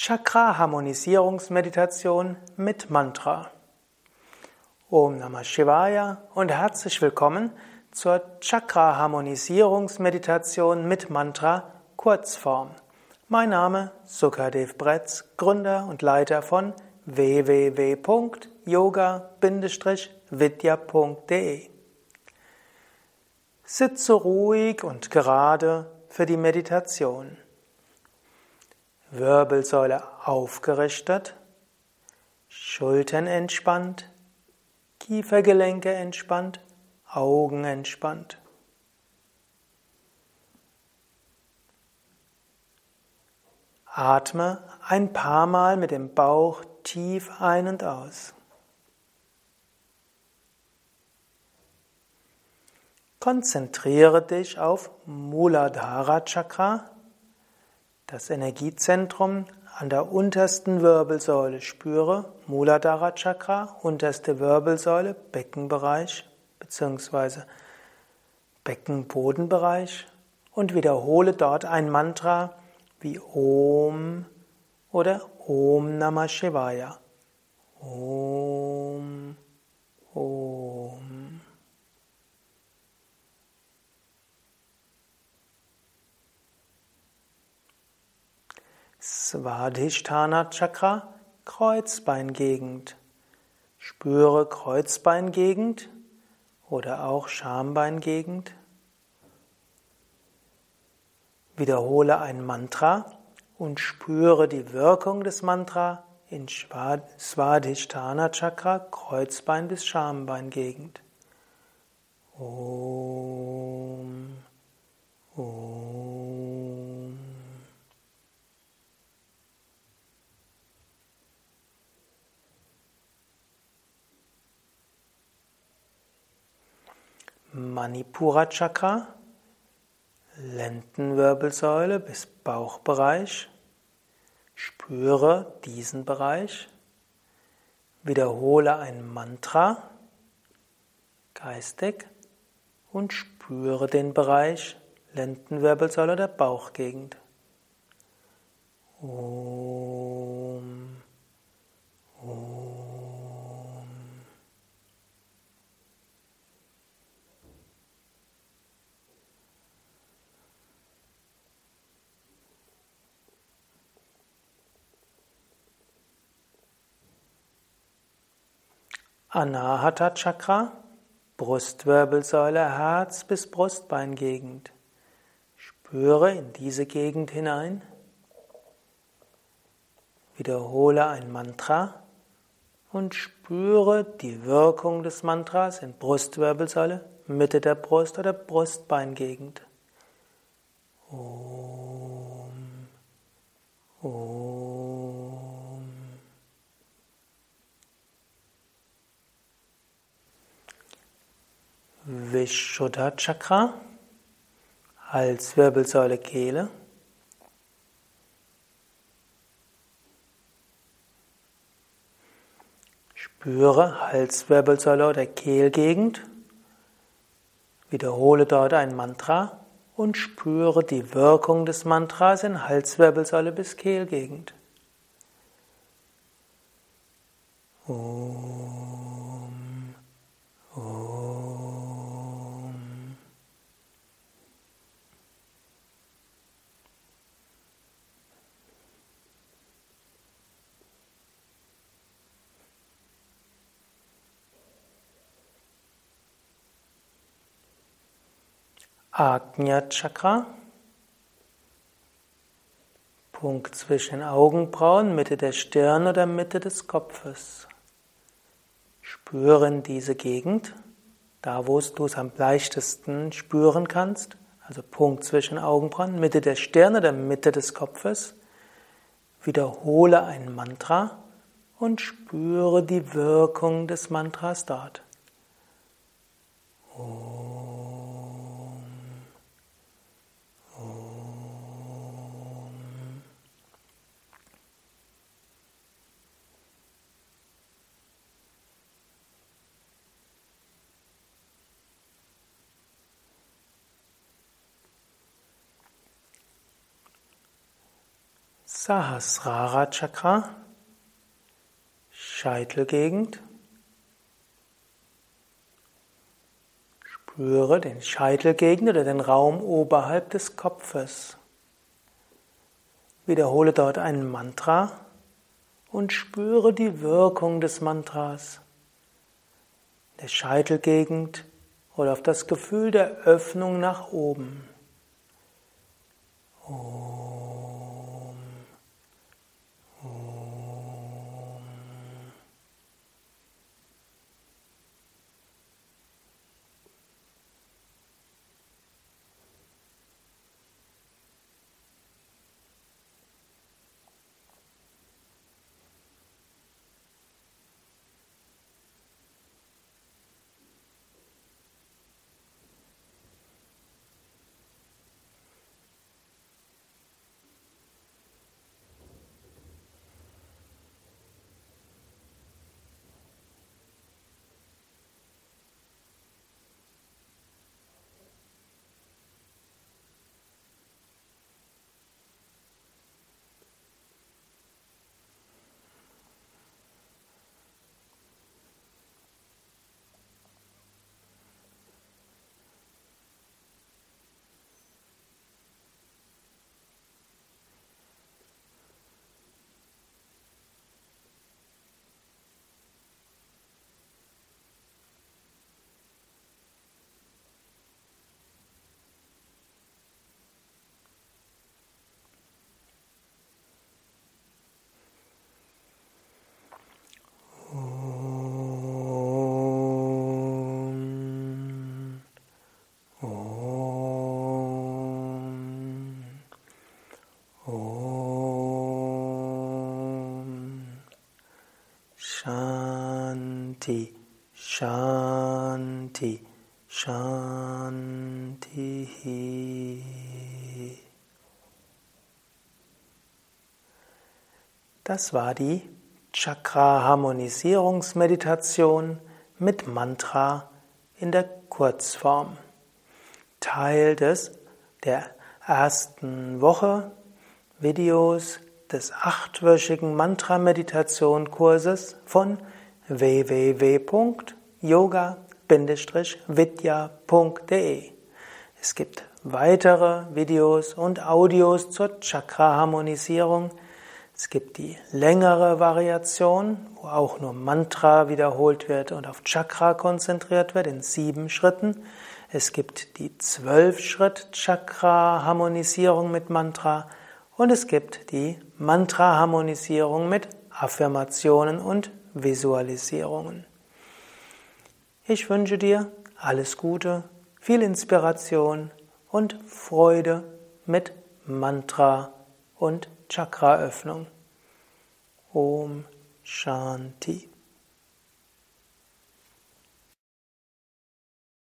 Chakra-Harmonisierungsmeditation mit Mantra. Om Namah Shivaya und herzlich willkommen zur Chakra-Harmonisierungsmeditation mit Mantra Kurzform. Mein Name Sukadev Bretz, Gründer und Leiter von www.yoga-vidya.de. Sitze ruhig und gerade für die Meditation. Wirbelsäule aufgerichtet, Schultern entspannt, Kiefergelenke entspannt, Augen entspannt. Atme ein paar Mal mit dem Bauch tief ein und aus. Konzentriere dich auf Muladhara Chakra, das Energiezentrum an der untersten Wirbelsäule spüre, Muladhara Chakra, unterste Wirbelsäule, Beckenbereich bzw. Beckenbodenbereich und wiederhole dort ein Mantra wie Om oder Om Namah Shivaya. Om, Svadhisthana Chakra, Kreuzbeingegend. Spüre Kreuzbeingegend oder auch Schambeingegend. Wiederhole ein Mantra und spüre die Wirkung des Mantra in Svadhisthana Chakra, Kreuzbein bis Schambeingegend. Om, Om. Manipura Chakra, Lendenwirbelsäule bis Bauchbereich. Spüre diesen Bereich. Wiederhole ein Mantra geistig und spüre den Bereich Lendenwirbelsäule der Bauchgegend. Om, Anahata Chakra, Brustwirbelsäule, Herz bis Brustbeingegend. Spüre in diese Gegend hinein. Wiederhole ein Mantra und spüre die Wirkung des Mantras in Brustwirbelsäule, Mitte der Brust oder Brustbeingegend. Om. Om. Vishuddha Chakra, Halswirbelsäule, Kehle. Spüre Halswirbelsäule oder Kehlgegend. Wiederhole dort ein Mantra und spüre die Wirkung des Mantras in Halswirbelsäule bis Kehlgegend. Om, Ajna Chakra, Punkt zwischen Augenbrauen, Mitte der Stirn oder Mitte des Kopfes. Spüren diese Gegend, da wo du es am leichtesten spüren kannst, also Punkt zwischen Augenbrauen, Mitte der Stirn oder Mitte des Kopfes. Wiederhole ein Mantra und spüre die Wirkung des Mantras dort. Oh. Sahasrara Chakra, Scheitelgegend. Spüre den Scheitelgegend oder den Raum oberhalb des Kopfes. Wiederhole dort ein Mantra und spüre die Wirkung des Mantras. Der Scheitelgegend oder auf das Gefühl der Öffnung nach oben. Om. Shanti, Shanti, Shanti. Das war die Chakra-Harmonisierungsmeditation mit Mantra in der Kurzform. Teil des der ersten Woche Videos des achtwöchigen Mantra-Meditation-Kurses von www.yoga-vidya.de. Es gibt weitere Videos und Audios zur Chakra-Harmonisierung. Es gibt die längere Variation, wo auch nur Mantra wiederholt wird und auf Chakra konzentriert wird in sieben Schritten. Es gibt die zwölf Schritt Chakra-Harmonisierung mit Mantra und es gibt die Mantra-Harmonisierung mit Affirmationen und Visualisierungen. Ich wünsche dir alles Gute, viel Inspiration und Freude mit Mantra und Chakraöffnung. Om Shanti.